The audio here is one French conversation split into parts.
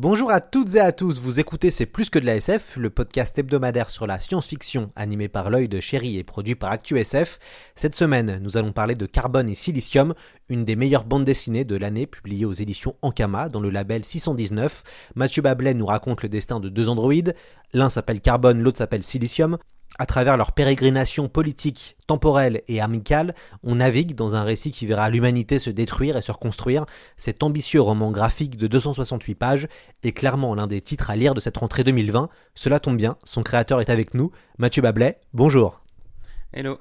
Bonjour à toutes et à tous, vous écoutez C'est plus que de la SF, le podcast hebdomadaire sur la science-fiction animé par l'œil de chéri et produit par ActuSF. Cette semaine, nous allons parler de Carbone et Silicium, une des meilleures bandes dessinées de l'année publiée aux éditions Ankama dans le label 619. Mathieu Bablet nous raconte le destin de deux androïdes, l'un s'appelle Carbone, l'autre s'appelle Silicium. À travers leur pérégrination politique, temporelle et amicale, on navigue dans un récit qui verra l'humanité se détruire et se reconstruire. Cet ambitieux roman graphique de 268 pages est clairement l'un des titres à lire de cette rentrée 2020. Cela tombe bien, son créateur est avec nous, Mathieu Bablet. Bonjour. Hello.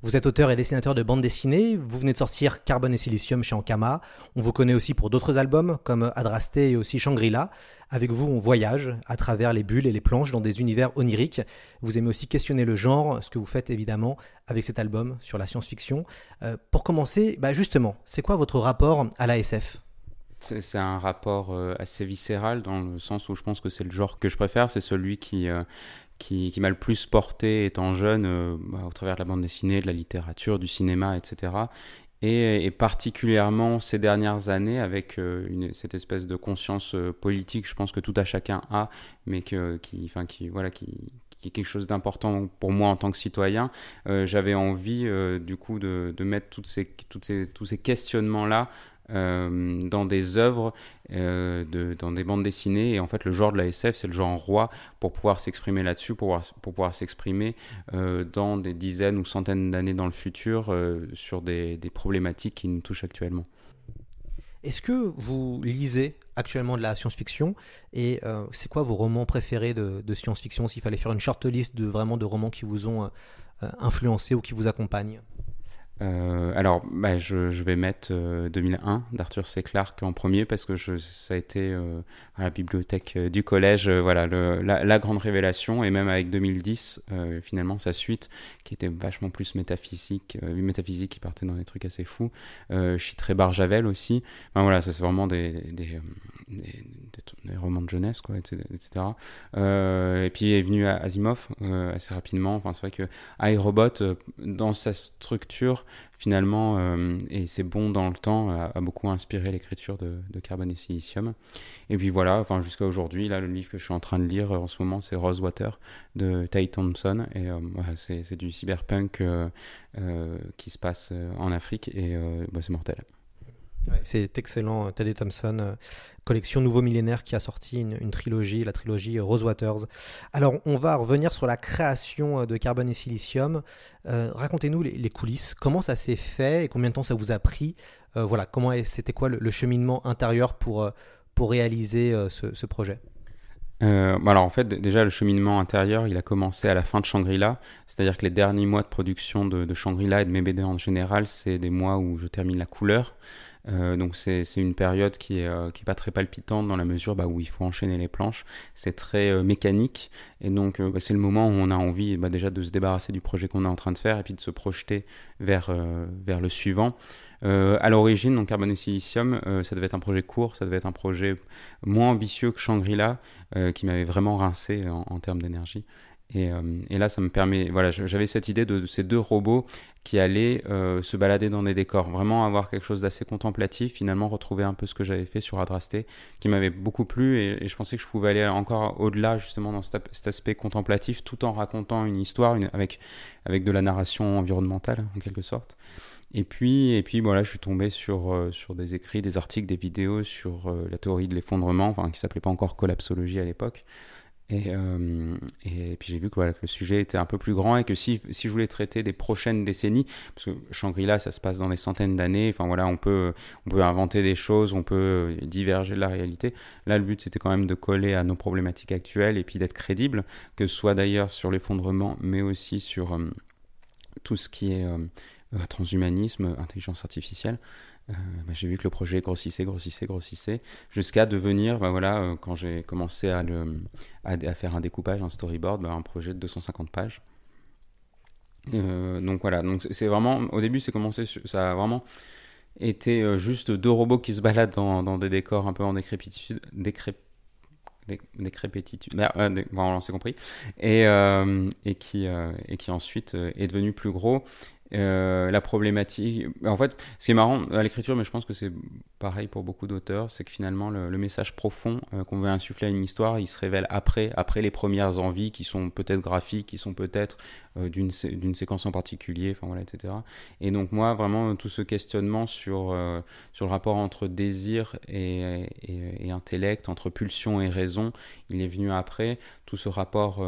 Vous êtes auteur et dessinateur de bande dessinée, vous venez de sortir Carbone et Silicium chez Ankama, on vous connaît aussi pour d'autres albums comme Adrasté et aussi Shangri-La. Avec vous, on voyage à travers les bulles et les planches dans des univers oniriques. Vous aimez aussi questionner le genre, ce que vous faites évidemment avec cet album sur la science-fiction. Euh, pour commencer, bah justement, c'est quoi votre rapport à la SF c'est un rapport euh, assez viscéral dans le sens où je pense que c'est le genre que je préfère, c'est celui qui, euh, qui, m'a le plus porté étant jeune euh, bah, au travers de la bande dessinée, de la littérature, du cinéma, etc. Et, particulièrement ces dernières années avec euh, cette espèce de conscience euh, politique, je pense que tout à chacun a, mais qui, voilà, qui, est quelque chose d'important pour moi en tant que citoyen. J'avais envie du coup de, de mettre toutes ces, toutes ces, tous ces questionnements-là euh, dans des œuvres, euh, de, dans des bandes dessinées. Et en fait, le genre de la SF, c'est le genre roi pour pouvoir s'exprimer là-dessus, pour pouvoir, pour pouvoir s'exprimer euh, dans des dizaines ou centaines d'années dans le futur sur des, des problématiques qui nous touchent actuellement. Est-ce que vous lisez actuellement de la science-fiction? Et c'est quoi vos romans préférés de, de science-fiction s'il fallait faire une short list de vraiment de romans qui vous ont influencé ou qui vous accompagnent? Euh, alors, bah, je, je vais mettre euh, 2001 d'Arthur C. Clarke en premier parce que je, ça a été euh, à la bibliothèque euh, du collège, euh, voilà, le, la, la grande révélation. Et même avec 2010, euh, finalement, sa suite, qui était vachement plus métaphysique, métaphysique, qui partait dans des trucs assez fous. Chitré Barjavel aussi. Enfin, voilà, ça c'est vraiment des, des, des, des, romans de jeunesse, quoi, etc. etc. Et puis est venu Asimov euh, assez rapidement. Enfin, c'est vrai que iRobot, dans sa structure, finalement, euh, et c'est bon dans le temps, a, beaucoup inspiré l'écriture de, de Carbone et Silicium. Et puis voilà, enfin jusqu'à aujourd'hui, là, le livre que je suis en train de lire euh, en ce moment, c'est Rosewater de Ty Thompson, et euh, c'est du cyberpunk euh, qui se passe en Afrique, et bah, c'est mortel. C'est excellent, Teddy Thompson, euh, collection Nouveau Millénaire qui a sorti une, une trilogie, la trilogie euh, Rosewaters. Alors, on va revenir sur la création euh, de Carbone et Silicium. Euh, Racontez-nous les, les coulisses, comment ça s'est fait et combien de temps ça vous a pris? Euh, Voilà, comment c'était quoi le, le cheminement intérieur pour, euh, pour réaliser euh, ce, ce projet? Euh, bah alors en fait, déjà le cheminement intérieur, il a commencé à la fin de Shangri-La, c'est-à-dire que les derniers mois de production de, de Shangri-La et de mes BD en général, c'est des mois où je termine la couleur. Euh, donc c'est une période qui est, euh, qui est pas très palpitante dans la mesure bah, où il faut enchaîner les planches. C'est très euh, mécanique et donc bah, c'est le moment où on a envie bah, déjà de se débarrasser du projet qu'on est en train de faire et puis de se projeter vers, vers le suivant. À l'origine, donc Carbone et Silicium, ça devait être un projet court, ça devait être un projet moins ambitieux que Shangri-La, qui m'avait vraiment rincé en termes d'énergie. Et, euh, et là, ça me permet. Voilà, j'avais cette idée de, ces deux robots qui allaient euh, se balader dans des décors, vraiment avoir quelque chose d'assez contemplatif, finalement retrouver un peu ce que j'avais fait sur Adrasté, qui m'avait beaucoup plu, et, je pensais que je pouvais aller encore au-delà justement dans cet, aspect contemplatif, tout en racontant une histoire avec, avec de la narration environnementale, en quelque sorte. Et puis, et puis voilà, je suis tombé sur, euh, sur des écrits, des articles, des vidéos sur la théorie de l'effondrement, enfin, qui s'appelait pas encore collapsologie à l'époque. Et, euh, et, puis j'ai vu que, le sujet était un peu plus grand et que si, si je voulais traiter des prochaines décennies, parce que Shangri-La, ça se passe dans des centaines d'années, enfin voilà, on peut, on peut inventer des choses, on peut diverger de la réalité. Là, le but, c'était quand même de coller à nos problématiques actuelles et puis d'être crédible, que ce soit d'ailleurs sur l'effondrement, mais aussi sur euh, tout ce qui est euh, transhumanisme, intelligence artificielle. Euh, bah, j'ai vu que le projet grossissait, grossissait, grossissait, jusqu'à devenir, bah, voilà, euh, quand j'ai commencé à, le, à, faire un découpage, un storyboard, bah, un projet de 250 pages. Euh, donc voilà, donc c'est vraiment, au début, c'est commencé, ça a vraiment été juste deux robots qui se baladent dans, des décors un peu en décrépitude, décrép, décrépitude, bon, on s'est compris, et, et, qui, et qui ensuite est devenu plus gros la problématique. En fait, ce qui est marrant à l'écriture, mais je pense que c'est pareil pour beaucoup d'auteurs, c'est que finalement le, message profond euh, qu'on veut insuffler à une histoire, il se révèle après, après les premières envies qui sont peut-être graphiques, qui sont peut-être euh, d'une séquence en particulier, enfin voilà, etc. Et donc moi, vraiment, tout ce questionnement sur, sur le rapport entre désir et, et, intellect, entre pulsion et raison, il est venu après. Tout ce rapport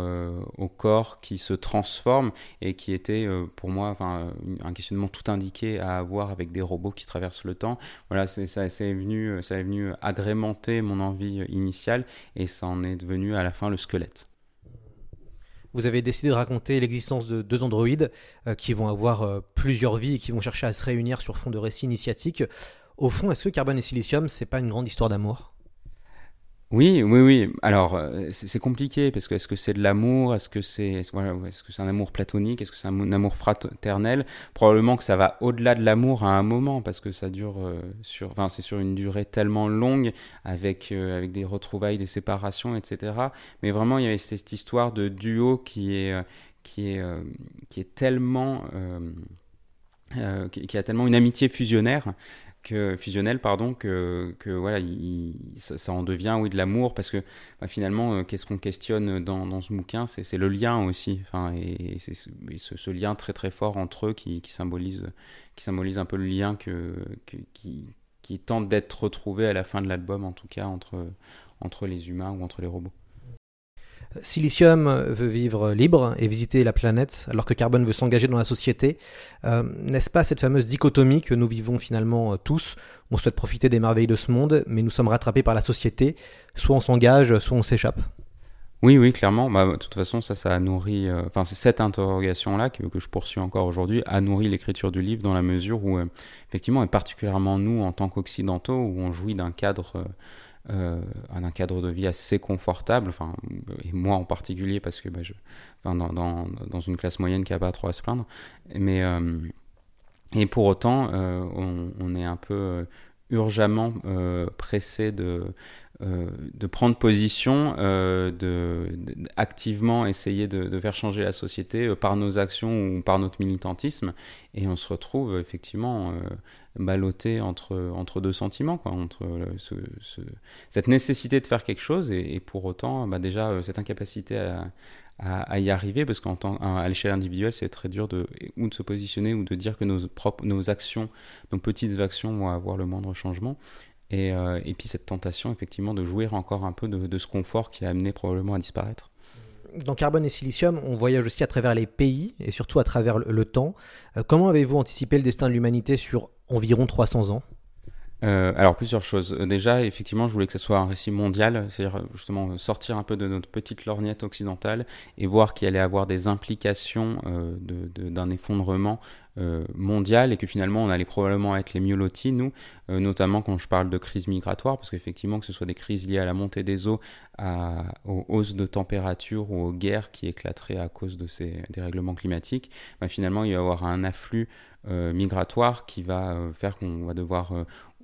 au corps qui se transforme et qui était pour moi, un questionnement tout indiqué à avoir avec des robots qui traversent le temps. Voilà, ça, ça est venu, ça est venu agrémenter mon envie initiale et ça en est devenu à la fin le squelette. Vous avez décidé de raconter l'existence de deux androïdes euh, qui vont avoir euh, plusieurs vies et qui vont chercher à se réunir sur fond de récits initiatiques. Au fond, est-ce que Carbone et Silicium, c'est pas une grande histoire d'amour? Oui, oui, oui. Alors, euh, c'est compliqué parce que est-ce que c'est de l'amour? Est-ce que c'est est -ce que c'est un amour platonique? Est-ce que c'est un, amour fraternel? Probablement que ça va au-delà de l'amour à un moment parce que ça dure euh, sur, enfin, c'est sur une durée tellement longue avec euh, avec des retrouvailles, des séparations, etc. Mais vraiment, il y avait cette histoire de duo qui est qui est qui est tellement qui a tellement une amitié fusionnaire que fusionnel pardon que, que voilà ça, en devient oui de l'amour parce que bah, finalement euh, qu'est-ce qu'on questionne dans, ce bouquin c'est le lien aussi enfin et, c'est ce, lien très très fort entre eux qui, symbolise qui symbolise un peu le lien que, qui, qui tente d'être retrouvé à la fin de l'album en tout cas entre entre les humains ou entre les robots Silicium veut vivre libre et visiter la planète, alors que Carbone veut s'engager dans la société. Euh, n'est-ce pas cette fameuse dichotomie que nous vivons finalement euh, tous? On souhaite profiter des merveilles de ce monde, mais nous sommes rattrapés par la société. Soit on s'engage, soit on s'échappe. Oui, oui, clairement. Bah, de toute façon, ça, ça a nourri. Euh, enfin, c'est cette interrogation-là que, que, je poursuis encore aujourd'hui, a nourri l'écriture du livre dans la mesure où, effectivement, et particulièrement nous, en tant qu'occidentaux, où on jouit d'un cadre euh, un cadre de vie assez confortable, enfin, et moi en particulier parce que bah, je, enfin, dans, dans, dans, une classe moyenne qui n'a pas trop à se plaindre, mais euh, et pour autant euh, on, on, est un peu euh, urgemment pressé de de prendre position, euh, de, activement essayer de, de, faire changer la société par nos actions ou par notre militantisme, et on se retrouve effectivement ballotté entre, entre deux sentiments, quoi, entre ce, cette nécessité de faire quelque chose et, pour autant bah déjà euh, cette incapacité à, à, y arriver, parce qu'à l'échelle individuelle, c'est très dur de, ou de se positionner ou de dire que nos, propres, nos actions, nos petites actions vont avoir le moindre changement. Et, euh, et puis cette tentation, effectivement, de jouir encore un peu de, de ce confort qui a amené probablement à disparaître dans Carbone et Silicium, on voyage aussi à travers les pays et surtout à travers le, temps. Euh, comment avez-vous anticipé le destin de l'humanité sur environ 300 ans? Euh, alors plusieurs choses. Déjà, effectivement, je voulais que ce soit un récit mondial, c'est-à-dire justement sortir un peu de notre petite lorgnette occidentale et voir qu'il allait avoir des implications euh, d'un effondrement mondial et que finalement on allait probablement être les mieux lotis, nous, notamment quand je parle de crise migratoire, parce qu'effectivement que ce soit des crises liées à la montée des eaux, à, aux hausses de température ou aux guerres qui éclateraient à cause de ces dérèglements climatiques, bah, finalement il va y avoir un afflux migratoire qui va faire qu'on va devoir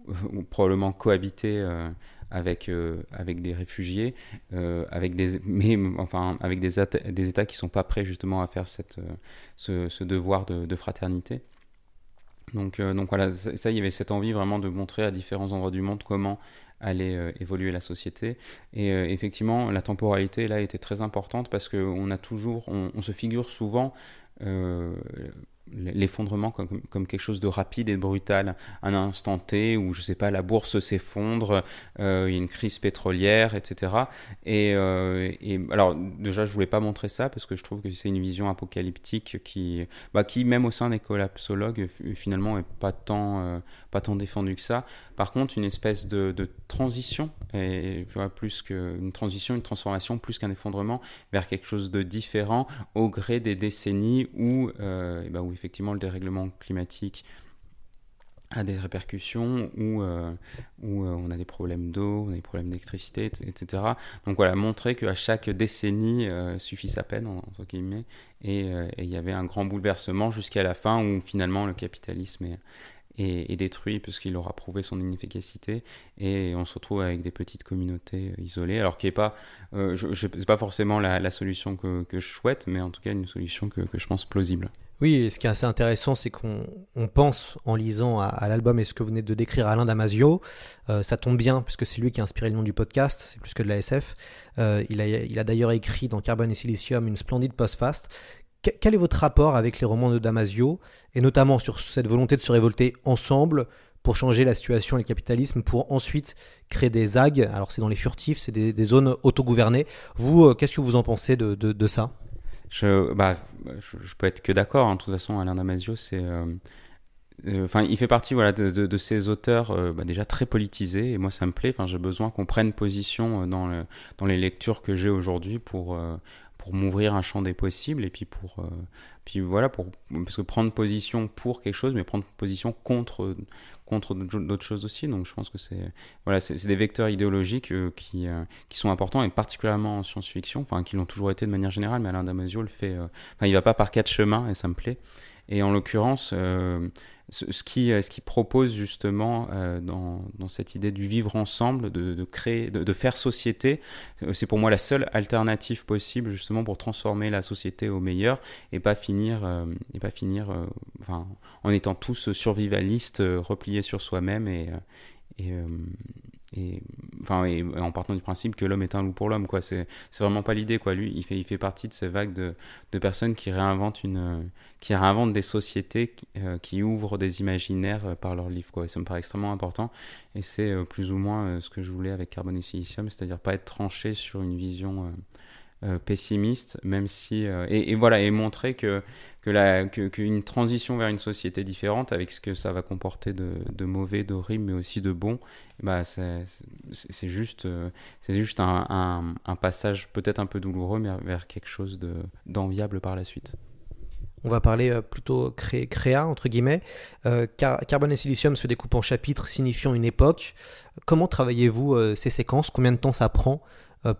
probablement cohabiter euh, avec, euh, avec des réfugiés, euh, avec des, mais enfin avec des, des États qui sont pas prêts justement à faire cette, ce, ce devoir de, fraternité. Donc, donc voilà, ça, il y avait cette envie vraiment de montrer à différents endroits du monde comment allait évoluer la société. Et effectivement, la temporalité là était très importante parce qu'on a toujours, on se figure souvent l'effondrement comme, quelque chose de rapide et de brutal, un instant T où je sais pas la bourse s'effondre, euh, il y a une crise pétrolière, etc. Et, euh, et, alors déjà je voulais pas montrer ça parce que je trouve que c'est une vision apocalyptique qui, bah, qui même au sein des collapsologues finalement est pas tant euh, pas tant défendu que ça. Par contre une espèce de, transition et plus qu'une transition, une transformation plus qu'un effondrement vers quelque chose de différent au gré des décennies où, euh, bah, où effectivement le dérèglement climatique a des répercussions où, euh, euh, on a des problèmes d'eau, des problèmes d'électricité, etc. Donc voilà, montrer qu'à chaque décennie suffit sa peine, entre guillemets, et il y avait un grand bouleversement jusqu'à la fin où finalement le capitalisme est, détruit puisqu'il aura prouvé son inefficacité et on se retrouve avec des petites communautés isolées alors qui n'est pas euh, je, pas forcément la, solution que, je souhaite mais en tout cas une solution que je pense plausible oui, et ce qui est assez intéressant, c'est qu'on on pense en lisant à, l'album et ce que vous venez de décrire Alain Damasio, euh, ça tombe bien puisque c'est lui qui a inspiré le nom du podcast, c'est plus que de la SF. Euh, il a, il a d'ailleurs écrit dans Carbone et Silicium une splendide post-fast quel est votre rapport avec les romans de Damasio, et notamment sur cette volonté de se révolter ensemble pour changer la situation et le capitalisme, pour ensuite créer des ZAG Alors c'est dans les furtifs, c'est des, zones autogouvernées. Vous, euh, qu'est-ce que vous en pensez de, ça? Je, bah, je, peux être que d'accord. Hein. De toute façon, Alain Damasio, c'est... Euh, euh, enfin, il fait partie voilà, de, ces auteurs bah, déjà très politisés, et moi ça me plaît. Enfin, j'ai besoin qu'on prenne position dans, dans les lectures que j'ai aujourd'hui pour, pour m'ouvrir un champ des possibles et puis pour euh, puis voilà pour parce que prendre position pour quelque chose mais prendre position contre contre d'autres choses aussi. Donc je pense que c'est voilà des vecteurs idéologiques euh, qui euh, qui sont importants et particulièrement en science-fiction enfin qui l'ont toujours été de manière générale mais Alain Damasio le fait enfin il va pas par quatre chemins et ça me plaît. Et en l'occurrence ce qui, euh, ce qui propose justement euh, dans, dans, cette idée du vivre ensemble, de, de créer, de, de, faire société, euh, c'est pour moi la seule alternative possible justement pour transformer la société au meilleur et pas finir, et pas finir enfin, en étant tous survivalistes, repliés sur soi-même et, et, et enfin en partant du principe que l'homme est un loup pour l'homme quoi. C'est vraiment pas l'idée quoi. Lui il fait il fait partie de ces vagues de, personnes qui réinventent une qui réinventent des sociétés qui, euh, ouvrent des imaginaires euh, par leurs livres quoi. Et ça me paraît extrêmement important. Et c'est euh, plus ou moins ce que je voulais avec Carbone et Silicium c'est-à-dire pas être tranché sur une vision pessimiste même si et, et, voilà et montrer que que qu'une transition vers une société différente avec ce que ça va comporter de, de mauvais, d'horrible, mais aussi de bon, bah c'est juste, euh, c'est juste un, un, passage peut-être un peu douloureux, mais vers quelque chose d'enviable par la suite. On va parler euh, plutôt cré, créa, entre guillemets. Euh, car, carbone et silicium se découpent en chapitres signifiant une époque. Comment travaillez-vous ces séquences? Combien de temps ça prend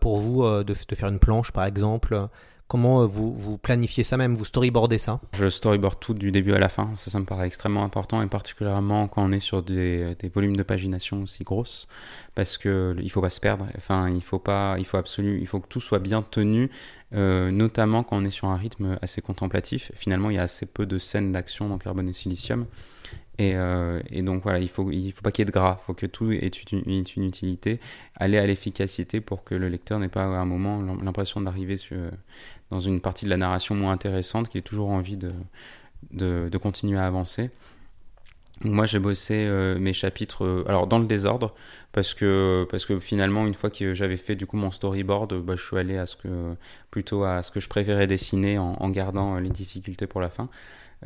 pour vous de, de, faire une planche, par exemple Comment euh, vous, vous planifiez ça même Vous storyboardez ça? Je storyboard tout du début à la fin. Ça, me paraît extrêmement important et particulièrement quand on est sur des, volumes de pagination aussi grosses parce que il faut pas se perdre. Enfin, il faut pas, il faut absolument, il faut que tout soit bien tenu, euh, notamment quand on est sur un rythme assez contemplatif. Finalement, il y a assez peu de scènes d'action dans Carbone et Silicium. Et, euh, et, donc voilà, il faut, il faut pas qu'il y ait de gras, il faut que tout ait une, utilité, aller à l'efficacité pour que le lecteur n'ait pas à un moment l'impression d'arriver dans une partie de la narration moins intéressante, qui ait toujours envie de, de, continuer à avancer. moi, j'ai bossé euh, mes chapitres, euh, alors dans le désordre, parce que, parce que finalement, une fois que j'avais fait du coup mon storyboard, bah, je suis allé à ce que, plutôt à ce que je préférais dessiner en gardant les difficultés pour la fin.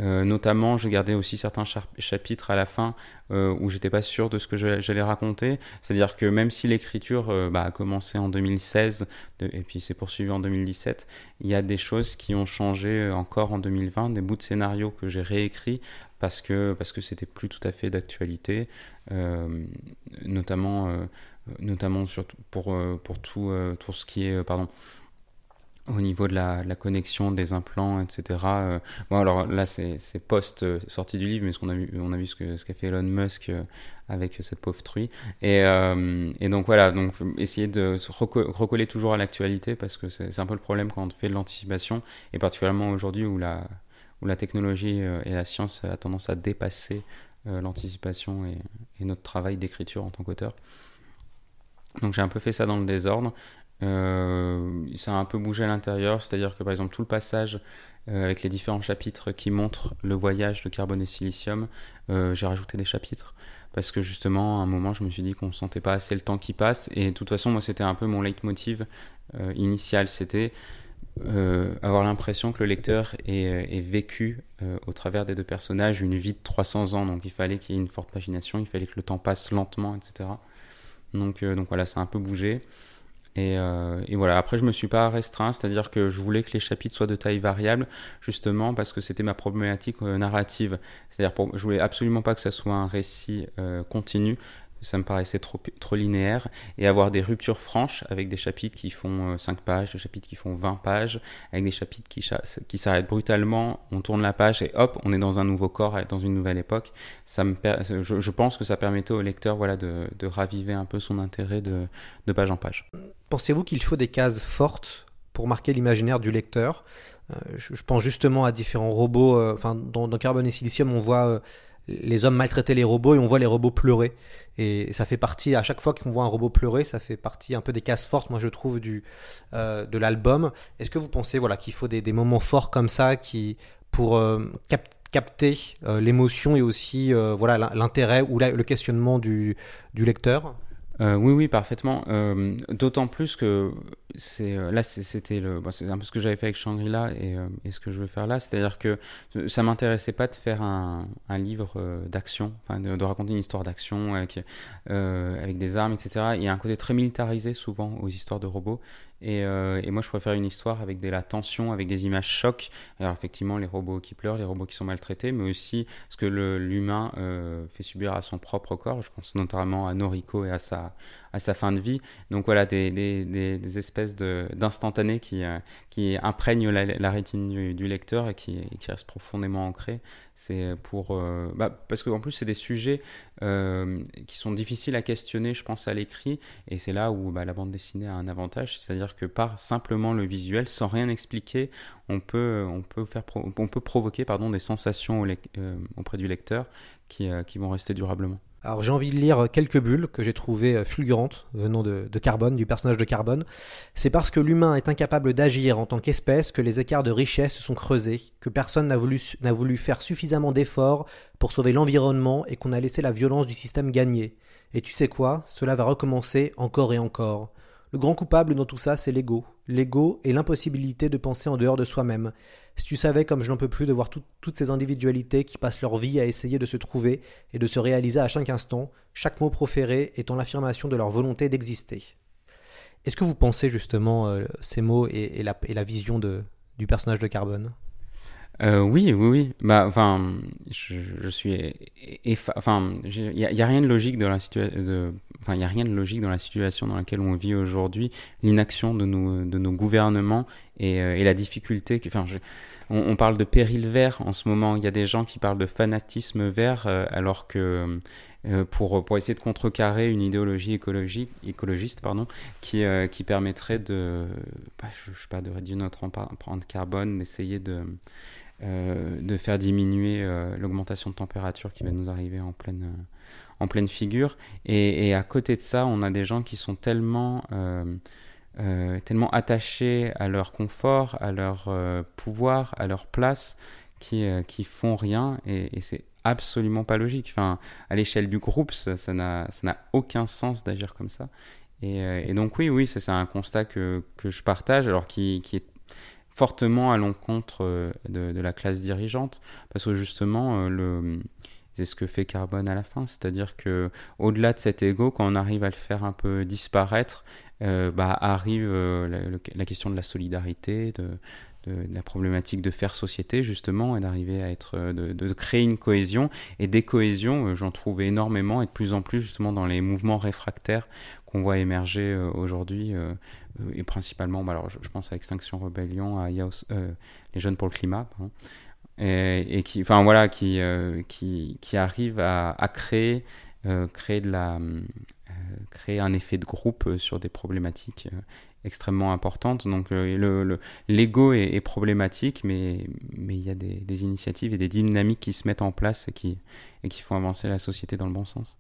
Euh, notamment, j'ai gardé aussi certains chapitres à la fin euh, où j'étais pas sûr de ce que j'allais raconter. C'est-à-dire que même si l'écriture euh, bah, a commencé en 2016 et puis s'est poursuivie en 2017, il y a des choses qui ont changé encore en 2020, des bouts de scénario que j'ai réécrits parce que c'était plus tout à fait d'actualité, notamment pour tout ce qui est au niveau de la, connexion des implants, etc. Euh, bon, alors là, c'est post-sortie euh, du livre, mais qu'on a vu, on a vu ce qu'a ce qu'a fait Elon Musk euh, avec cette pauvre truie. Et, et donc voilà, donc essayer de recoller toujours à l'actualité, parce que c'est un peu le problème quand on fait de l'anticipation, et particulièrement aujourd'hui où la, où la technologie et la science a tendance à dépasser l'anticipation et, notre travail d'écriture en tant qu'auteur. Donc j'ai un peu fait ça dans le désordre. Euh, ça a un peu bougé à l'intérieur, c'est-à-dire que par exemple tout le passage avec les différents chapitres qui montrent le voyage de carbone et silicium, j'ai rajouté des chapitres parce que justement à un moment je me suis dit qu'on ne sentait pas assez le temps qui passe et de toute façon moi c'était un peu mon leitmotiv initial, c'était euh, avoir l'impression que le lecteur ait, euh, vécu euh, au travers des deux personnages une vie de 300 ans. Donc il fallait qu'il y ait une forte imagination, il fallait que le temps passe lentement, etc. Donc, donc voilà, ça a un peu bougé. Et, et, voilà, après je me suis pas restreint, c'est-à-dire que je voulais que les chapitres soient de taille variable, justement parce que c'était ma problématique narrative. C'est-à-dire je voulais absolument pas que ça soit un récit continu, ça me paraissait trop, linéaire, et avoir des ruptures franches avec des chapitres qui font 5 euh, pages, des chapitres qui font 20 pages, avec des chapitres qui, s'arrêtent brutalement, on tourne la page et hop, on est dans un nouveau corps, dans une nouvelle époque. Ça me je, pense que ça permettait au lecteur voilà, de, raviver un peu son intérêt de, page en page. Pensez-vous qu'il faut des cases fortes pour marquer l'imaginaire du lecteur? Euh, je, pense justement à différents robots, euh, dans, dans, Carbone et Silicium on voit les hommes maltraitaient les robots et on voit les robots pleurer. Et ça fait partie, à chaque fois qu'on voit un robot pleurer, ça fait partie un peu des cases fortes, moi je trouve, du, euh, de l'album. Est-ce que vous pensez voilà, qu'il faut des, moments forts comme ça qui, pour euh, capter euh, l'émotion et aussi voilà l'intérêt ou le questionnement du, du lecteur? Euh, oui, oui, parfaitement. Euh, d'autant plus que c'est euh, là, c'était le, c'est un peu ce que j'avais fait avec Shangri-La et, et, ce que je veux faire là, c'est-à-dire que ça m'intéressait pas de faire un, un livre d'action, de, de, raconter une histoire d'action avec avec des armes, etc. Il y a un côté très militarisé souvent aux histoires de robots. Et, et, moi, je préfère une histoire avec de la tension, avec des images chocs. Alors, effectivement, les robots qui pleurent, les robots qui sont maltraités, mais aussi ce que l'humain fait subir à son propre corps. Je pense notamment à Noriko et à sa, à, sa fin de vie. Donc voilà, des, des, des, espèces d'instantanés qui, euh, qui imprègnent la, rétine du, lecteur et qui, qui restent profondément ancrés. C'est pour. Euh, bah, parce qu'en plus, c'est des sujets euh, qui sont difficiles à questionner, je pense, à l'écrit. Et c'est là où bah, la bande dessinée a un avantage. C'est-à-dire que par simplement le visuel, sans rien expliquer, on peut, on peut, faire on peut provoquer pardon, des sensations auprès du lecteur qui, qui vont rester durablement. Alors j'ai envie de lire quelques bulles que j'ai trouvées euh, fulgurantes venant de, Carbone, du personnage de Carbone. C'est parce que l'humain est incapable d'agir en tant qu'espèce que les écarts de richesse se sont creusés, que personne n'a voulu, voulu faire suffisamment d'efforts pour sauver l'environnement et qu'on a laissé la violence du système gagner. Et tu sais quoi? Cela va recommencer encore et encore. Le grand coupable dans tout ça, c'est l'ego. L'ego et l'impossibilité de penser en dehors de soi-même. Si tu savais comme je n'en peux plus de voir toutes ces individualités qui passent leur vie à essayer de se trouver et de se réaliser à chaque instant, chaque mot proféré étant l'affirmation de leur volonté d'exister. Est-ce que vous pensez justement euh, ces mots et, la, vision du personnage de Carbone? Euh, oui, oui, oui. Bah, enfin, je, suis, enfin, il y, a rien de logique dans la situation, enfin, il a rien de logique dans la situation dans laquelle on vit aujourd'hui, l'inaction de nos, de nos gouvernements et, euh, et la difficulté. Enfin, on, parle de péril vert en ce moment. Il y a des gens qui parlent de fanatisme vert, euh, alors que pour, pour essayer de contrecarrer une idéologie écologique, écologiste pardon, qui, qui permettrait de, bah, je, je sais pas, de réduire notre empreinte carbone, d'essayer de euh, de faire diminuer euh, l'augmentation de température qui va nous arriver en pleine, euh, en pleine figure. Et, à côté de ça, on a des gens qui sont tellement, tellement attachés à leur confort, à leur pouvoir, à leur place, qui, qui font rien. Et, c'est absolument pas logique. Enfin, à l'échelle du groupe, ça n'a aucun sens d'agir comme ça. Et, donc oui, oui, c'est un constat que, que, je partage, alors qui, qui est fortement à l'encontre euh, de, la classe dirigeante, parce que justement, euh, le, c'est ce que fait Carbone à la fin, c'est-à-dire que au-delà de cet ego, quand on arrive à le faire un peu disparaître, euh, bah, arrive la, question de la solidarité, de, la problématique de faire société justement et d'arriver à être de, de, créer une cohésion. Et des cohésions j'en trouve énormément et de plus en plus justement dans les mouvements réfractaires qu'on voit émerger aujourd'hui et principalement, bah, alors, je, pense à Extinction Rebellion, à euh, les Jeunes pour le Climat, et, qui, enfin voilà, qui, euh, qui, arrive à, créer, créer de la, créer un effet de groupe sur des problématiques extrêmement importantes. Donc le l'ego est, est, problématique, mais mais il y a des, des, initiatives et des dynamiques qui se mettent en place et qui et qui font avancer la société dans le bon sens.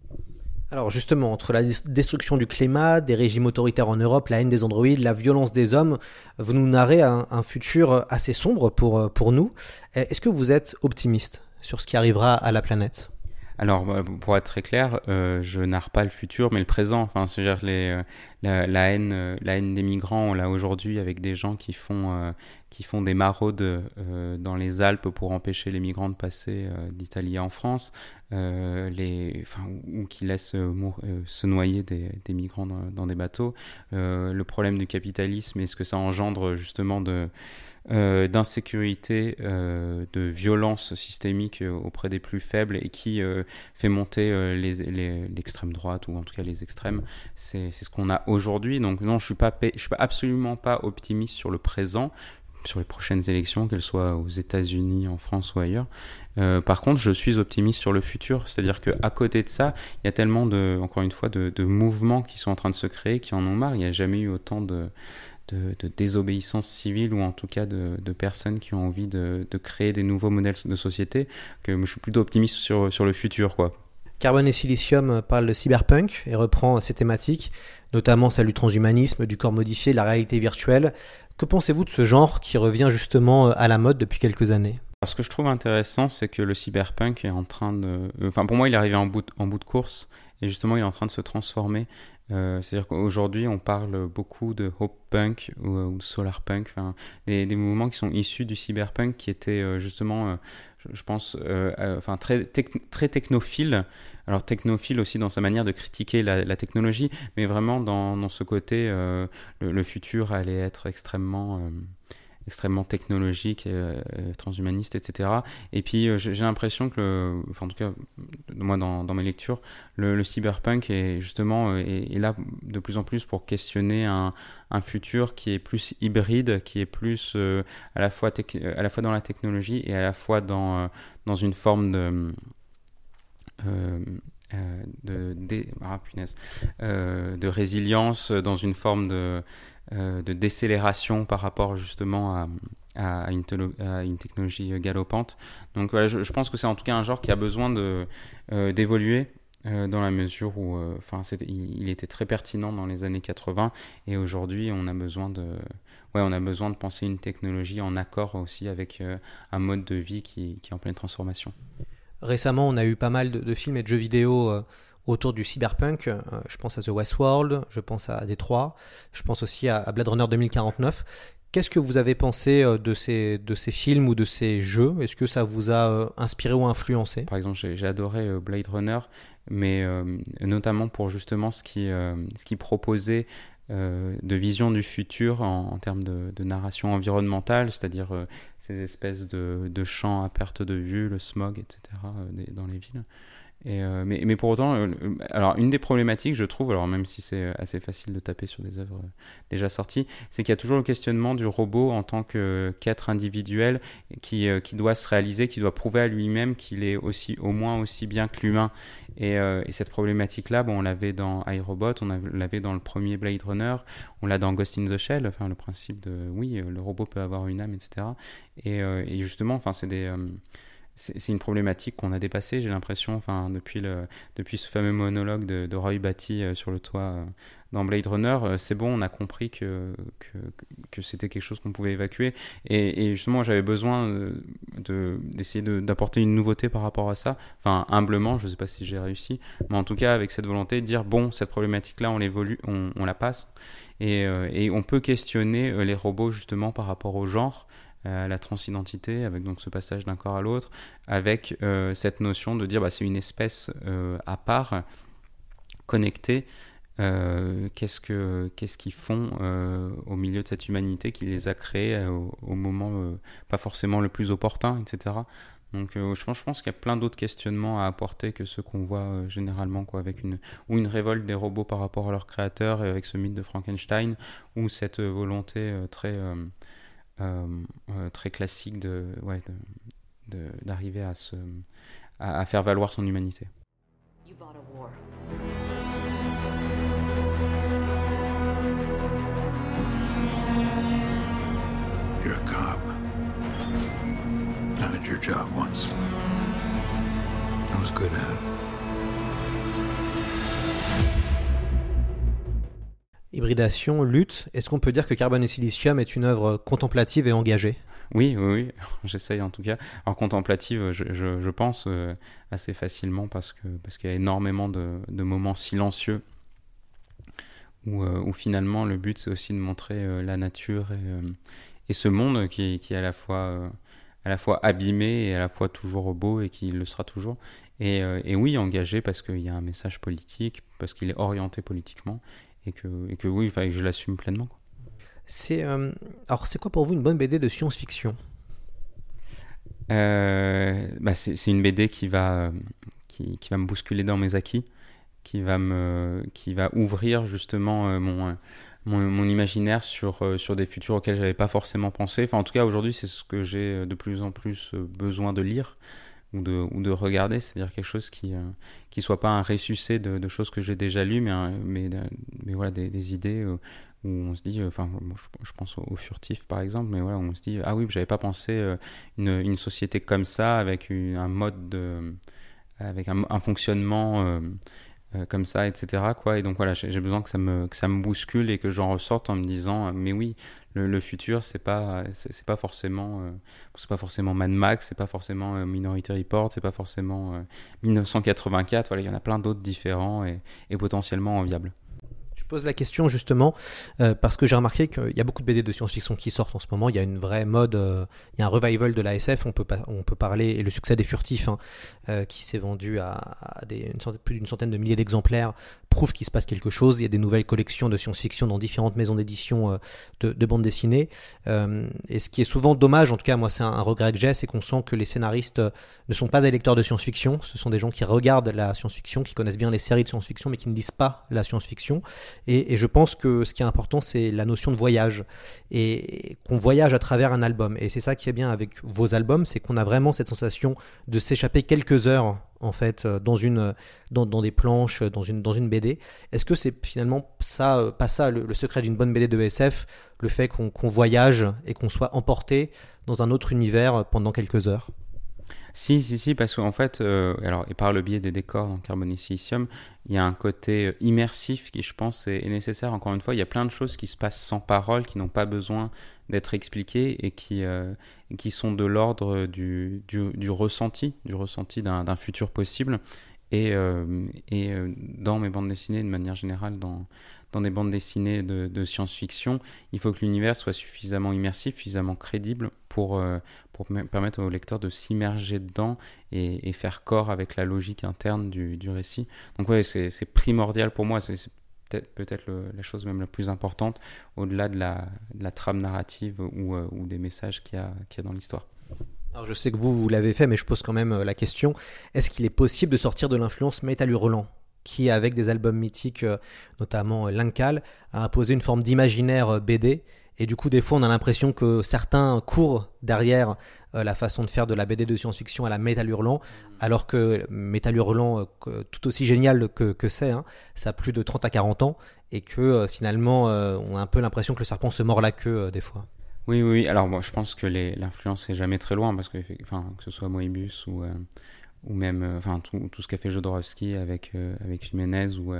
Alors justement, entre la destruction du climat, des régimes autoritaires en Europe, la haine des androïdes, la violence des hommes, vous nous narrez un, futur assez sombre pour, pour nous. Est-ce que vous êtes optimiste sur ce qui arrivera à la planète? Alors, bah, pour être très clair, euh, je narre pas le futur, mais le présent. Enfin, cest dire les, euh, la, haine, euh, la haine des migrants, on l'a aujourd'hui avec des gens qui font, qui font des maraudes dans les Alpes pour empêcher les migrants de passer d'Italie en France, les, enfin, ou qui laissent se noyer des, des migrants dans, dans, des bateaux. le problème du capitalisme et ce que ça engendre justement de euh, d'insécurité, euh, de violence systémique euh, auprès des plus faibles et qui fait monter l'extrême droite ou en tout cas les extrêmes. C'est ce qu'on a aujourd'hui. Donc non, je suis suis absolument pas optimiste sur le présent sur les prochaines élections, qu'elles soient aux États-Unis, en France ou ailleurs. par contre, je suis optimiste sur le futur, c'est-à-dire qu'à côté de ça, il y a tellement de, encore une fois, de, de, mouvements qui sont en train de se créer, qui en ont marre. Il n'y a jamais eu autant de, de, désobéissance civile ou en tout cas de, personnes qui ont envie de, créer des nouveaux modèles de société, que je suis plutôt optimiste sur, sur le futur. quoi. Carbone et Silicium parle de cyberpunk et reprend ces thématiques, notamment celle du transhumanisme, du corps modifié, de la réalité virtuelle. Que pensez-vous de ce genre qui revient justement à la mode depuis quelques années? Ce que je trouve intéressant, c'est que le cyberpunk est en train de... Enfin, pour moi, il est arrivé en bout, en bout de course, et justement, il est en train de se transformer. Euh, c'est-à-dire qu'aujourd'hui, on parle beaucoup de hope punk ou, ou solar punk, des, des, mouvements qui sont issus du cyberpunk qui étaient euh, justement, euh, je, pense, enfin très, très technophiles. Alors technophile aussi dans sa manière de critiquer la, technologie, mais vraiment dans, dans ce côté, le, futur allait être extrêmement extrêmement technologique, euh, transhumaniste, etc. Et puis euh, j'ai l'impression que, en tout cas moi dans, mes lectures, le, cyberpunk est justement euh, là de plus en plus pour questionner un, futur qui est plus hybride, qui est plus à la fois à la fois dans la technologie et à la fois dans dans une forme de ah, de résilience dans une forme de, de décélération par rapport justement à, une, technologie galopante. Donc voilà, je, pense que c'est en tout cas un genre qui a besoin euh, d'évoluer. Euh, dans la mesure où enfin il, il, était très pertinent dans les années 80 et aujourd'hui on a besoin de ouais on a besoin de penser une technologie en accord aussi avec un mode de vie qui, qui, est en pleine transformation récemment on a eu pas mal de, de films et de jeux vidéo autour du cyberpunk. Euh, je pense à The Westworld, je pense à Détroit, je pense aussi à, Blade Runner 2049. Qu'est-ce que vous avez pensé euh, de ces, de ces films ou de ces jeux? Est-ce que ça vous a euh, inspiré ou influencé? Par exemple, j'ai adoré Blade Runner, mais notamment pour justement ce qui, ce qui proposait de vision du futur en, termes de, narration environnementale, c'est-à-dire ces espèces de, de, champs à perte de vue, le smog, etc., dans les villes. Euh, mais, pour autant, euh, alors une des problématiques, je trouve, alors même si c'est assez facile de taper sur des œuvres euh, déjà sorties, c'est qu'il y a toujours le questionnement du robot en tant qu'être individuel qui, qui doit se réaliser, qui doit prouver à lui-même qu'il est aussi, au moins aussi bien que l'humain. Et, et, cette problématique-là, bon, on l'avait dans iRobot, on l'avait dans le premier Blade Runner, on l'a dans Ghost in the Shell, enfin le principe de oui, le robot peut avoir une âme, etc. Et, et justement, enfin c'est des c'est une problématique qu'on a dépassée, j'ai l'impression, enfin, depuis, depuis ce fameux monologue de, Roy Batty euh, sur le toit euh, dans Blade Runner, euh, c'est bon, on a compris que, que, c'était quelque chose qu'on pouvait évacuer. Et, justement, j'avais besoin d'essayer de, d'apporter une nouveauté par rapport à ça, enfin, humblement, je ne sais pas si j'ai réussi, mais en tout cas, avec cette volonté de dire, bon, cette problématique-là, on on, on, la passe. Et, et, on peut questionner les robots justement par rapport au genre euh, la transidentité, avec donc ce passage d'un corps à l'autre, avec euh, cette notion de dire bah, c'est une espèce euh, à part, connectée. qu'est-ce que qu'est-ce qu'ils font au milieu de cette humanité qui les a créés au, moment pas forcément le plus opportun, etc. Donc je pense, pense qu'il y a plein d'autres questionnements à apporter que ceux qu'on voit généralement quoi, avec une ou une révolte des robots par rapport à leur créateur avec ce mythe de Frankenstein ou cette volonté très très classique de, ouais, d'arriver à, se, à, à, faire valoir son humanité. You bought a war. You're a cop. I had your job once. I was good at it. Hybridation, lutte, est-ce qu'on peut dire que Carbone et Silicium est une œuvre contemplative et engagée? Oui, oui, oui. j'essaye en tout cas. Alors contemplative, je, pense euh, assez facilement parce qu'il y a énormément de, moments silencieux où, euh, où, finalement le but c'est aussi de montrer euh, la nature et, ce monde qui, est à la fois abîmé et à la fois toujours beau et qui le sera toujours. Et oui, engagé parce qu'il y a un message politique, parce qu'il est orienté politiquement et que, et que oui, que je l'assume pleinement. C'est euh, alors c'est quoi pour vous une bonne BD de science-fiction? Euh, bah c'est une BD qui va qui, qui, va me bousculer dans mes acquis, qui va me qui va ouvrir justement euh, mon, mon, mon imaginaire sur sur des futurs auxquels j'avais pas forcément pensé. Enfin en tout cas aujourd'hui c'est ce que j'ai de plus en plus besoin de lire ou de, ou de regarder, c'est-à-dire quelque chose qui euh, qui soit pas un ressuscité de, choses que j'ai déjà lues, mais, mais, mais voilà, des, idées euh, où on se dit, euh, enfin, je, pense au, furtif par exemple, mais voilà, on se dit, ah oui, j'avais pas pensé une, société comme ça, avec une, un mode de, avec un fonctionnement comme ça, etc. Et donc voilà, j'ai besoin que ça, me, que ça me bouscule et que j'en ressorte en me disant, mais oui, le, futur, c'est pas, c'est pas forcément, euh, c'est pas forcément Mad Max, c'est pas forcément euh, Minority Report, c'est pas forcément 1984. Euh, voilà, il y en a plein d'autres différents et, et potentiellement enviables pose la question justement euh, parce que j'ai remarqué qu'il y a beaucoup de BD de science-fiction qui sortent en ce moment. Il y a une vraie mode, euh, il y a un revival de la SF. On peut, on peut parler, et le succès des furtifs, hein, euh, qui s'est vendu à, des, plus d'une centaine de milliers d'exemplaires, prouve qu'il se passe quelque chose. Il y a des nouvelles collections de science-fiction dans différentes maisons d'édition de, de bandes dessinées. et ce qui est souvent dommage, en tout cas, moi, c'est un, regret que j'ai, c'est qu'on sent que les scénaristes ne sont pas des lecteurs de science-fiction. Ce sont des gens qui regardent la science-fiction, qui connaissent bien les séries de science-fiction, mais qui ne lisent pas la science-fiction. Et, je pense que ce qui est important, c'est la notion de voyage. Et qu'on voyage à travers un album. Et c'est ça qui est bien avec vos albums, c'est qu'on a vraiment cette sensation de s'échapper quelques heures en fait dans une dans, des planches dans une BD est-ce que c'est finalement ça pas ça le, secret d'une bonne BD de SF le fait qu'on voyage et qu'on soit emporté dans un autre univers pendant quelques heures? Si, si, si, parce qu'en fait, euh, alors, et par le biais des décors dans Carbon et Silicium, il y a un côté euh, immersif qui, je pense, est, nécessaire. Encore une fois, il y a plein de choses qui se passent sans parole, qui n'ont pas besoin d'être expliquées et qui, euh, qui sont de l'ordre du, du, du, ressenti, du ressenti d'un futur possible. Et, et dans mes bandes dessinées, de manière générale, dans, dans des bandes dessinées de, science-fiction, il faut que l'univers soit suffisamment immersif, suffisamment crédible pour, pour permettre au lecteur de s'immerger dedans et, faire corps avec la logique interne du, récit. Donc ouais, c'est primordial pour moi, c'est peut-être peut la chose même la plus importante, au-delà de la, trame narrative ou, euh, des messages qu'il y, a dans l'histoire. Alors je sais que vous, vous l'avez fait, mais je pose quand même euh, la question, est-ce qu'il est possible de sortir de l'influence Metal Hurlant qui, avec des albums mythiques, euh, notamment Linkal, a imposé une forme d'imaginaire BD et du coup, des fois, on a l'impression que certains courent derrière euh, la façon de faire de la BD de science-fiction à la Métal Hurlant, alors que Métal Hurlant, euh, tout aussi génial que, que c'est, hein, ça a plus de 30 à 40 ans, et que euh, finalement, on a un peu l'impression que le serpent se mord la queue des fois. Oui, oui, alors moi, je pense que l'influence est jamais très loin, parce que, enfin, que ce soit Moebius ou, ou même enfin, tout, tout, ce qu'a fait Jodorowsky avec, avec Jiménez ou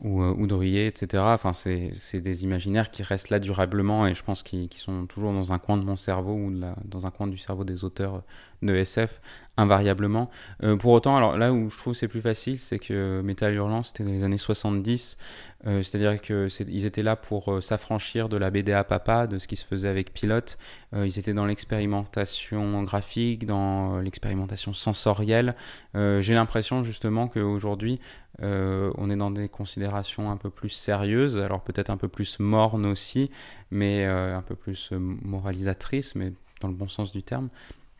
ou, euh, ou etc. Enfin, c'est des imaginaires qui restent là durablement et je pense qu'ils sont toujours dans un coin de mon cerveau ou dans un coin du cerveau des auteurs de SF invariablement. Euh, pour autant, alors là où je trouve c'est plus facile, c'est que Metal Hurlant, c'était dans les années 70, euh, c'est-à-dire qu'ils étaient là pour euh, s'affranchir de la BDA papa, de ce qui se faisait avec Pilote. ils étaient dans l'expérimentation graphique, dans l'expérimentation sensorielle. J'ai l'impression justement qu'aujourd'hui, on est dans des considérations un peu plus sérieuses, alors peut-être un peu plus mornes aussi, mais un peu plus moralisatrices, mais dans le bon sens du terme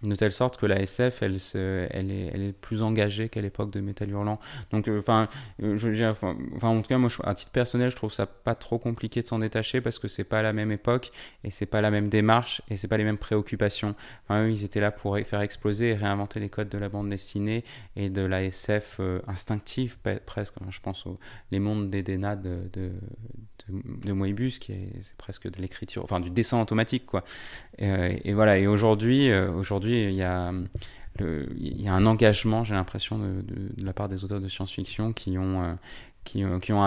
de telle sorte que la SF, elle, se, elle, est, elle est plus engagée qu'à l'époque de Metal Hurlant. Donc, euh, enfin, euh, je enfin, en tout cas, moi, à titre personnel, je trouve ça pas trop compliqué de s'en détacher parce que c'est pas la même époque et c'est pas la même démarche et c'est pas les mêmes préoccupations. Enfin, eux, ils étaient là pour faire exploser et réinventer les codes de la bande dessinée et de la SF euh, instinctive, presque. Je pense aux les mondes d'Edena de, de, Moebius, qui est, c'est presque de l'écriture, enfin du dessin automatique, quoi. et voilà. Et aujourd'hui, aujourd'hui il y a, un engagement, j'ai l'impression, de, la part des auteurs de science-fiction qui ont, euh, qui, euh, qui ont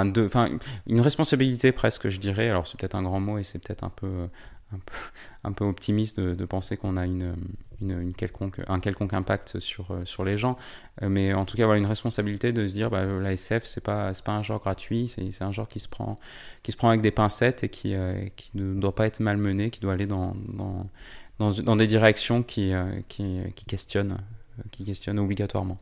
une responsabilité presque, je dirais. Alors c'est peut-être un grand mot et c'est peut-être un peu, un peu, un peu optimiste de, penser qu'on a une, une, quelconque, un quelconque impact sur, euh, sur les gens. mais en tout cas, voilà, une responsabilité de se dire, bah, la SF, c'est pas, pas un genre gratuit, c'est, un genre qui se prend, qui se prend avec des pincettes et qui, qui ne doit pas être malmené, qui doit aller dans, dans, des directions qui, qui, qui questionnent, qui questionnent obligatoirement.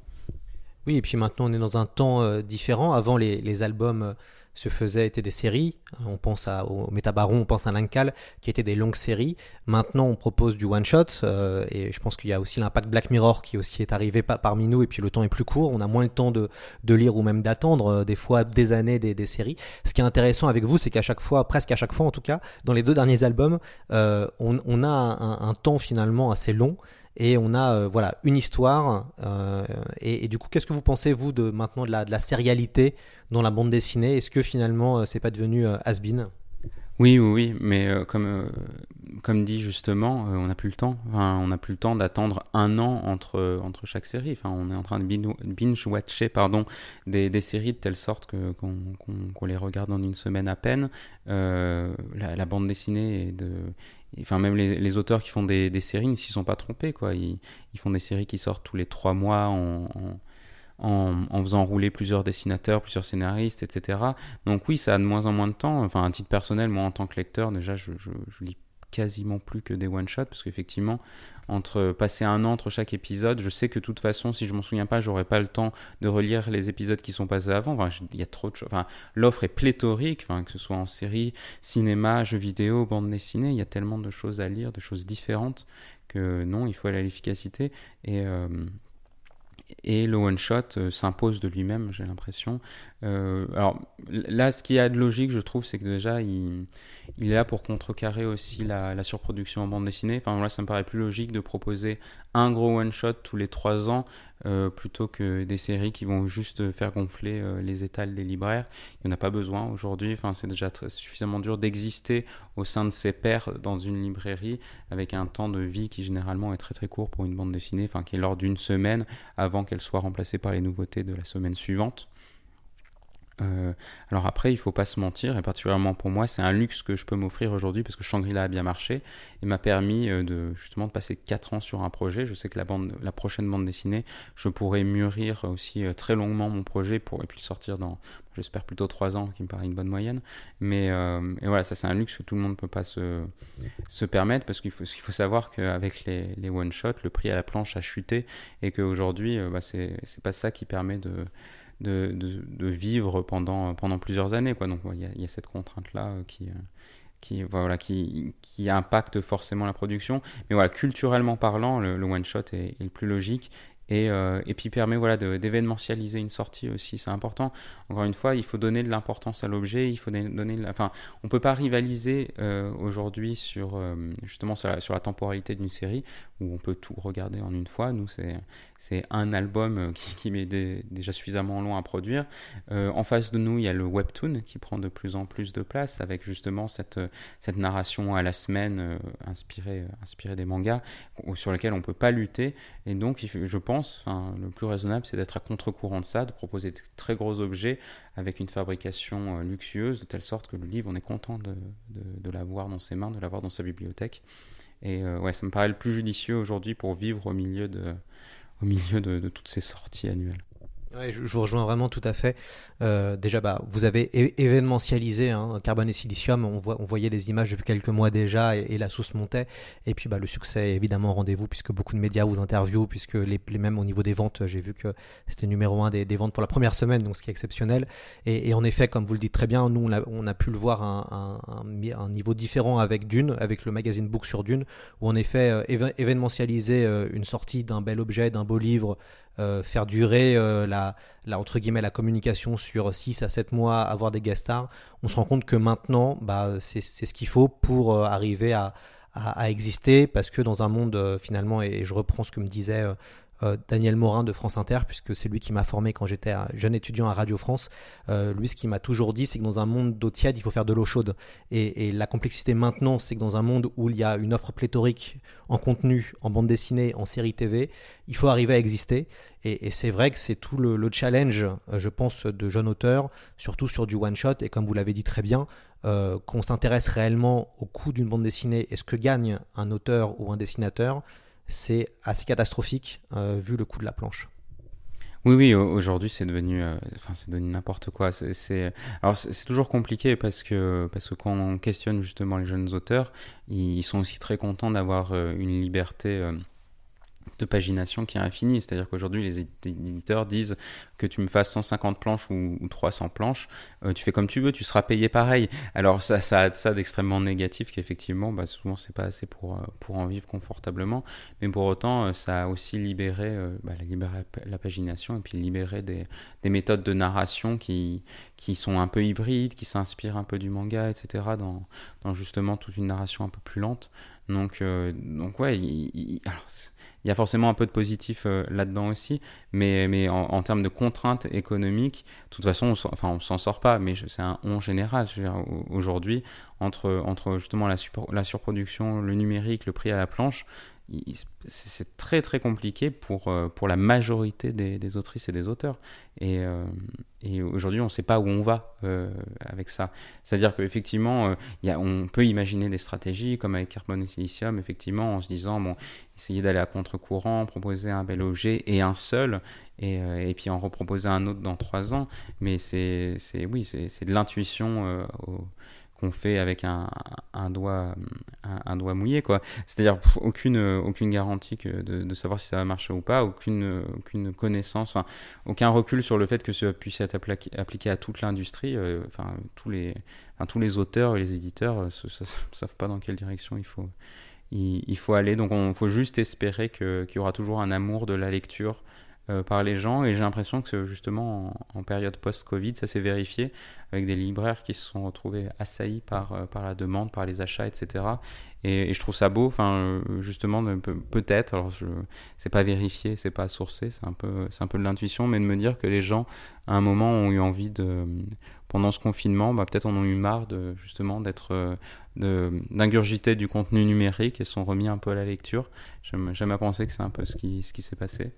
Oui, et puis maintenant on est dans un temps euh, différent. Avant, les, les albums euh, se faisaient, étaient des séries. On pense à, au Métabaron, on pense à l'Incal, qui étaient des longues séries. Maintenant, on propose du one-shot, euh, et je pense qu'il y a aussi l'impact Black Mirror qui aussi est arrivé parmi nous, et puis le temps est plus court. On a moins le temps de, de lire ou même d'attendre, euh, des fois des années, des, séries. Ce qui est intéressant avec vous, c'est qu'à chaque fois, presque à chaque fois en tout cas, dans les deux derniers albums, euh, on, a un, temps finalement assez long et on a euh, voilà une histoire euh, et, du coup qu'est-ce que vous pensez vous de maintenant de la, de la sérialité dans la bande dessinée? Est-ce que finalement euh, c'est pas devenu has-been oui, oui, oui, mais comme, comme dit justement, on n'a plus le temps. Enfin, on n'a plus le temps d'attendre un an entre, entre chaque série. Enfin, on est en train de binge-watcher pardon, des, des, séries de telle sorte que, qu'on les regarde en une semaine à peine. La, la, bande dessinée est de, enfin même les, auteurs qui font des, des séries ne s'y sont pas trompés quoi. Ils, font des séries qui sortent tous les trois mois en, faisant rouler plusieurs dessinateurs plusieurs scénaristes etc donc oui ça a de moins en moins de temps. Enfin à titre personnel moi en tant que lecteur déjà je, je, je lis quasiment plus que des one shots parce qu'effectivement entre passer un an entre chaque épisode je sais que de toute façon si je m'en souviens pas j'aurais pas le temps de relire les épisodes qui sont passés avant. L'offre est pléthorique que ce soit en série cinéma jeux vidéo bande dessinée il y a tellement de choses à lire de choses différentes que non il faut aller à l'efficacité. Et euh, et le one shot euh, s'impose de lui-même j'ai l'impression euh, alors là ce qui a de logique je trouve c'est que déjà il, est là pour contrecarrer aussi la, surproduction en bande dessinée enfin là ça me paraît plus logique de proposer un gros one shot tous les trois ans euh, plutôt que des séries qui vont juste faire gonfler les étals des libraires. Il n'y en a pas besoin aujourd'hui. Enfin, c'est déjà suffisamment dur d'exister au sein de ses pairs dans une librairie avec un temps de vie qui généralement est très très court pour une bande dessinée, enfin qui est lors d'une semaine avant qu'elle soit remplacée par les nouveautés de la semaine suivante. Euh, alors après, il faut pas se mentir, et particulièrement pour moi, c'est un luxe que je peux m'offrir aujourd'hui parce que Shangri-La a bien marché et m'a permis euh, de justement de passer 4 ans sur un projet. Je sais que la, bande, la prochaine bande dessinée, je pourrais mûrir aussi euh, très longuement mon projet pour et puis le sortir dans, j'espère plutôt 3 ans, qui me paraît une bonne moyenne. Mais et voilà, ça c'est un luxe que tout le monde ne peut pas se, se permettre parce qu'il faut, il faut savoir qu'avec les, les one-shots, le prix à la planche a chuté et qu'aujourd'hui, bah, c'est pas ça qui permet de de, vivre pendant, pendant plusieurs années. Quoi. Donc il y, a cette contrainte-là euh, qui, euh, qui, voilà, qui, qui impacte forcément la production. Mais voilà, culturellement parlant, le, one-shot est, le plus logique. Et, euh, et puis permet voilà, d'événementialiser une sortie aussi, c'est important. Encore une fois, il faut donner de l'importance à l'objet, il faut donner, enfin, on peut pas rivaliser euh, aujourd'hui sur euh, justement sur la, temporalité d'une série où on peut tout regarder en une fois. Nous, c'est un album euh, qui, qui met déjà suffisamment long à produire. En face de nous, il y a le webtoon qui prend de plus en plus de place avec justement cette, cette narration à la semaine inspirée, inspirée des mangas sur lesquels on ne peut pas lutter. Et donc, je pense, le plus raisonnable, c'est d'être à contre-courant de ça, de proposer de très gros objets avec une fabrication euh, luxueuse, de telle sorte que le livre, on est content de, l'avoir dans ses mains, de l'avoir dans sa bibliothèque. Et euh, ouais, ça me paraît le plus judicieux aujourd'hui pour vivre au milieu de toutes ces sorties annuelles. Je, vous rejoins vraiment tout à fait. Euh, déjà, bah, vous avez événementialisé hein, Carbone et Silicium. On, on voyait des images depuis quelques mois déjà et, la sauce montait. Et puis, bah, le succès est évidemment au rendez-vous puisque beaucoup de médias vous interviewent, puisque les, les mêmes au niveau des ventes, j'ai vu que c'était numéro un des, des, ventes pour la première semaine, donc ce qui est exceptionnel. Et, et en effet, comme vous le dites très bien, nous, on a, on a pu le voir à un, un, un, niveau différent avec Dune, avec le magazine Book sur Dune, où en effet, euh, événementialiser euh, une sortie d'un bel objet, d'un beau livre, euh, faire durer euh, la, communication sur 6 à 7 mois, avoir des guest stars, on se rend compte que maintenant, bah, c'est ce qu'il faut pour euh, arriver à, exister, parce que dans un monde, finalement, et, et, je reprends ce que me disait euh, Daniel Morin de France Inter, puisque c'est lui qui m'a formé quand j'étais un jeune étudiant à Radio France. Euh, lui, ce qu'il m'a toujours dit, c'est que dans un monde d'eau tiède, il faut faire de l'eau chaude. Et, la complexité maintenant, c'est que dans un monde où il y a une offre pléthorique en contenu, en bande dessinée, en série TV, il faut arriver à exister. Et, c'est vrai que c'est tout le, le challenge, euh, je pense, de jeunes auteurs, surtout sur du one-shot. Et comme vous l'avez dit très bien, qu'on s'intéresse réellement au coût d'une bande dessinée et ce que gagne un auteur ou un dessinateur, c'est assez catastrophique euh, vu le coût de la planche. Oui, oui, au- aujourd'hui c'est devenu, euh, c'est devenu n'importe quoi. C'est, alors c'est toujours compliqué parce que parce que quand on questionne justement les jeunes auteurs, ils, sont aussi très contents d'avoir euh, une liberté de pagination qui est infinie. C'est-à-dire qu'aujourd'hui les édi- éditeurs disent que tu me fasses 150 planches ou, ou 300 planches, euh, tu fais comme tu veux, tu seras payé pareil. Alors ça, ça a ça d'extrêmement négatif qu'effectivement, bah, souvent c'est pas assez pour euh, pour en vivre confortablement. Mais pour autant, euh, ça a aussi libéré, bah, la, pagination et puis libéré des, des méthodes de narration qui, qui sont un peu hybrides, qui s'inspirent un peu du manga, etc., dans, justement toute une narration un peu plus lente. Donc, euh, donc ouais, il, il- alors, il y a forcément un peu de positif euh, là-dedans aussi, mais, mais en, termes de contraintes économiques, de toute façon, on enfin, s'en sort pas, mais c'est un on général. Aujourd'hui, entre, entre justement la, surproduction, le numérique, le prix à la planche, c'est très très compliqué pour, euh, pour la majorité des, autrices et des auteurs. Et, euh, aujourd'hui, on ne sait pas où on va euh, avec ça. C'est-à-dire qu'effectivement, euh, on peut imaginer des stratégies comme avec Carbone et Silicium, effectivement, en se disant, bon, essayer d'aller à contre-courant, proposer un bel objet et un seul, et, puis en reproposer un autre dans trois ans. Mais c'est, oui, c'est, de l'intuition qu'on fait avec un, doigt, un, doigt mouillé, quoi. C'est-à-dire aucune, aucune garantie que de, savoir si ça va marcher ou pas, aucune, aucune connaissance, aucun recul sur le fait que ça puisse être appliqué, à toute l'industrie. euh, Enfin, tous les, enfin, tous les auteurs et les éditeurs euh, ne savent pas dans quelle direction il faut, il, faut aller. Donc, il faut juste espérer qu'il y aura toujours un amour de la lecture euh, par les gens. Et j'ai l'impression que justement, en, période post-Covid, ça s'est vérifié avec des libraires qui se sont retrouvés assaillis par, euh, par la demande, par les achats, etc. Et, je trouve ça beau, enfin, euh, justement, peut-être, alors c'est pas vérifié, c'est pas sourcé, c'est un peu, un peu de l'intuition, mais de me dire que les gens, à un moment, ont eu envie de, pendant ce confinement, bah, peut-être en ont eu marre de, justement, d'être, d'ingurgiter du contenu numérique et sont remis un peu à la lecture. J'aime, j'aime à penser que c'est un peu ce qui, ce qui s'est passé.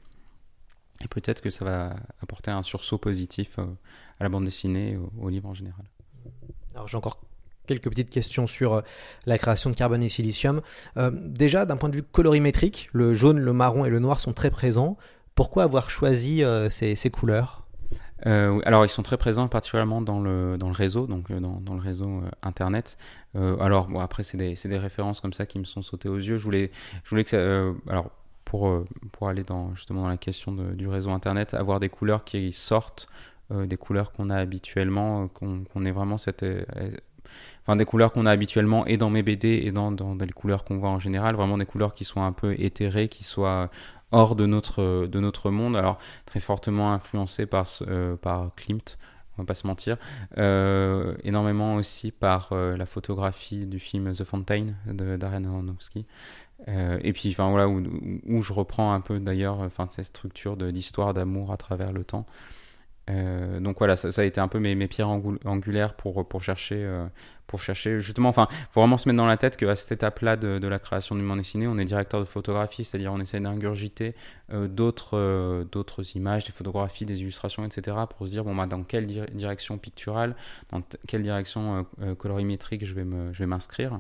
Et peut-être que ça va apporter un sursaut positif euh, à la bande dessinée au, au livre en général. Alors j'ai encore quelques petites questions sur euh, la création de carbone et silicium. Euh, déjà, d'un point de vue colorimétrique, le jaune, le marron et le noir sont très présents. Pourquoi avoir choisi euh, ces, ces couleurs? Euh, alors, ils sont très présents, particulièrement dans le, dans le réseau, donc dans, dans le réseau Internet. Alors, bon, après, c'est des, des références comme ça qui me sont sautées aux yeux. Je voulais, je voulais que ça, alors, pour, euh, pour aller dans, justement dans la question du réseau Internet, avoir des couleurs qui sortent euh, des couleurs qu'on a habituellement, euh, qu'on ait vraiment cette... Enfin, des couleurs qu'on a habituellement et dans mes BD et dans, dans, dans les couleurs qu'on voit en général, vraiment des couleurs qui sont un peu éthérées, qui soient hors de notre, de notre monde. Alors, très fortement influencées par, par Klimt, on va pas se mentir. Énormément aussi par la photographie du film The Fountain de Darren Aronofsky. Euh, et puis, enfin voilà, où, je reprends un peu d'ailleurs, cette structure d'histoire d'amour à travers le temps. Euh, donc voilà, ça, a été un peu mes, pierres angul- angulaires pour, chercher, euh, pour chercher justement, enfin, faut vraiment se mettre dans la tête qu'à cette étape-là de, la création du monde dessiné, on est directeur de photographie, c'est-à-dire on essaie d'ingurgiter euh, d'autres, d'autres images, des photographies, des illustrations, etc., pour se dire bon bah dans quelle dir- direction picturale, dans quelle direction colorimétrique je vais m'inscrire.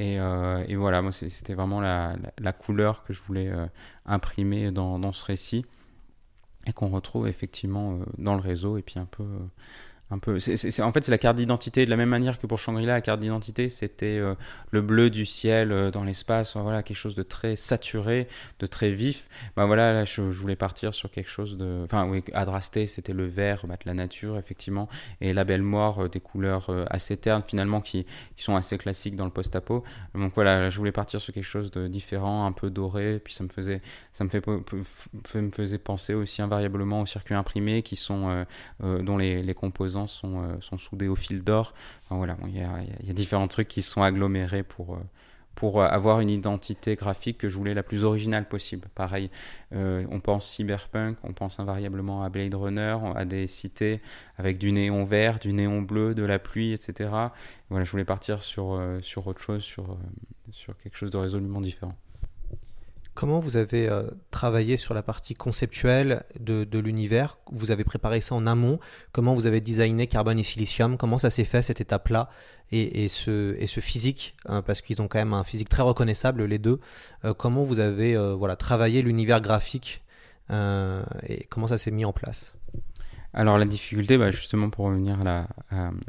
Et, euh, et voilà, moi c'était vraiment la, couleur que je voulais euh, imprimer dans, dans ce récit et qu'on retrouve effectivement euh, dans le réseau et puis un peu en fait c'est la carte d'identité. De la même manière que pour Shangri-La la carte d'identité c'était euh, le bleu du ciel euh, dans l'espace. Voilà quelque chose de très saturé de très vif. Bah voilà là, je, voulais partir sur quelque chose de enfin oui Adrasté c'était le vert bah, de la nature effectivement. Et la belle mort euh, des couleurs assez ternes finalement qui, sont assez classiques dans le post-apo. Donc voilà je voulais partir sur quelque chose de différent un peu doré. Puis ça me faisait ça me faisait penser aussi invariablement aux circuits imprimés qui sont dont les composants sont, euh, sont soudés au fil d'or. Voilà, il y, a, différents trucs qui se sont agglomérés pour, euh, pour avoir une identité graphique que je voulais la plus originale possible. Pareil, on pense cyberpunk, on pense invariablement à Blade Runner, à des cités avec du néon vert, du néon bleu, de la pluie, etc. Voilà, je voulais partir sur, sur autre chose, sur, sur quelque chose de résolument différent. Comment vous avez euh, travaillé sur la partie conceptuelle de, l'univers? Vous avez préparé ça en amont? Comment vous avez designé carbone et silicium? Comment ça s'est fait cette étape-là? Et, ce, et ce physique hein, Parce qu'ils ont quand même un physique très reconnaissable les deux. Euh, comment vous avez euh, voilà, travaillé l'univers graphique et comment ça s'est mis en place? Alors la difficulté, bah, justement pour revenir à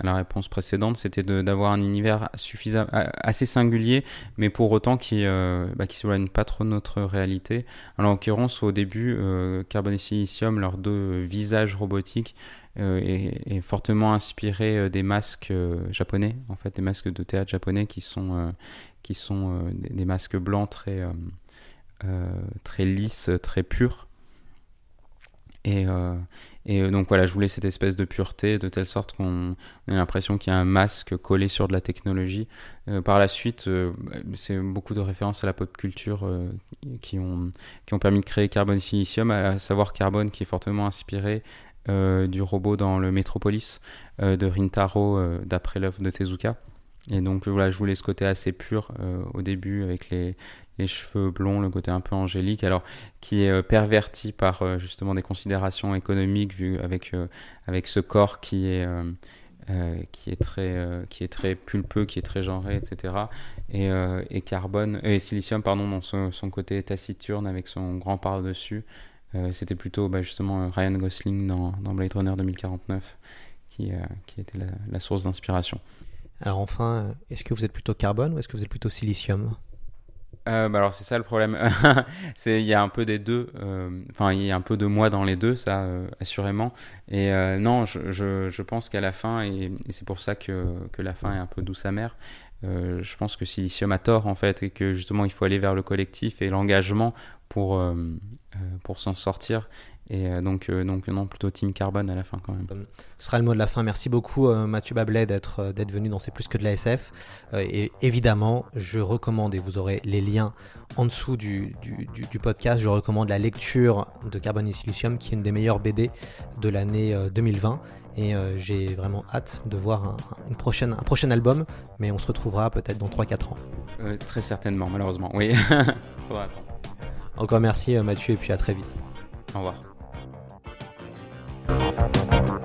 la, réponse précédente, c'était d'avoir un univers suffisamment assez singulier, mais pour autant qui euh, bah, pas trop de notre réalité. Alors en l'occurrence, au début, euh, Carbon et Silicium, leurs deux visages robotiques, euh, est, fortement inspiré des masques japonais, en fait, des masques de théâtre japonais qui sont qui sont des, masques blancs très très lisses, très purs. Et, et euh, donc voilà, je voulais cette espèce de pureté, de telle sorte qu'on ait l'impression qu'il y a un masque collé sur de la technologie. Euh, par la suite, euh, c'est beaucoup de références à la pop culture qui, ont, qui ont permis de créer Carbon Silicium, à savoir Carbon qui est fortement inspiré du robot dans le Metropolis de Rintaro d'après l'œuvre de Tezuka. Et donc voilà, je voulais ce côté assez pur au début avec les, les cheveux blonds, le côté un peu angélique, alors qui est euh, perverti par euh, justement des considérations économiques vu avec euh, avec ce corps qui est qui est très qui est très pulpeux, qui est très genré, etc. Et, et carbone et silicium pardon dans son, côté taciturne avec son grand par dessus. C'était plutôt bah, justement Ryan Gosling dans, dans, Blade Runner 2049 qui, qui était la source d'inspiration. Alors enfin, est-ce que vous êtes plutôt carbone ou est-ce que vous êtes plutôt silicium? Euh, bah alors c'est ça le problème. il y a un peu des deux. Euh, enfin il y a un peu de moi dans les deux, ça euh, assurément. Et non, je, je, pense qu'à la fin et, c'est pour ça que, que la fin est un peu douce amère. je pense que Silicium a tort en fait et que justement il faut aller vers le collectif et l'engagement pour pour s'en sortir et euh, donc, euh, donc non, plutôt Team Carbone à la fin quand même. Ce sera le mot de la fin. Merci beaucoup euh, Mathieu Bablet d'être venu dans C'est plus que de la SF. et évidemment, je recommande, et vous aurez les liens en dessous du, du, du, podcast, je recommande la lecture de Carbone et Silicium, qui est une des meilleures BD de l'année 2020. Et j'ai vraiment hâte de voir un, une prochaine, un prochain album, mais on se retrouvera peut-être dans 3-4 ans. très certainement, malheureusement, oui. Encore merci Mathieu, et puis à très vite. Au revoir. Bye.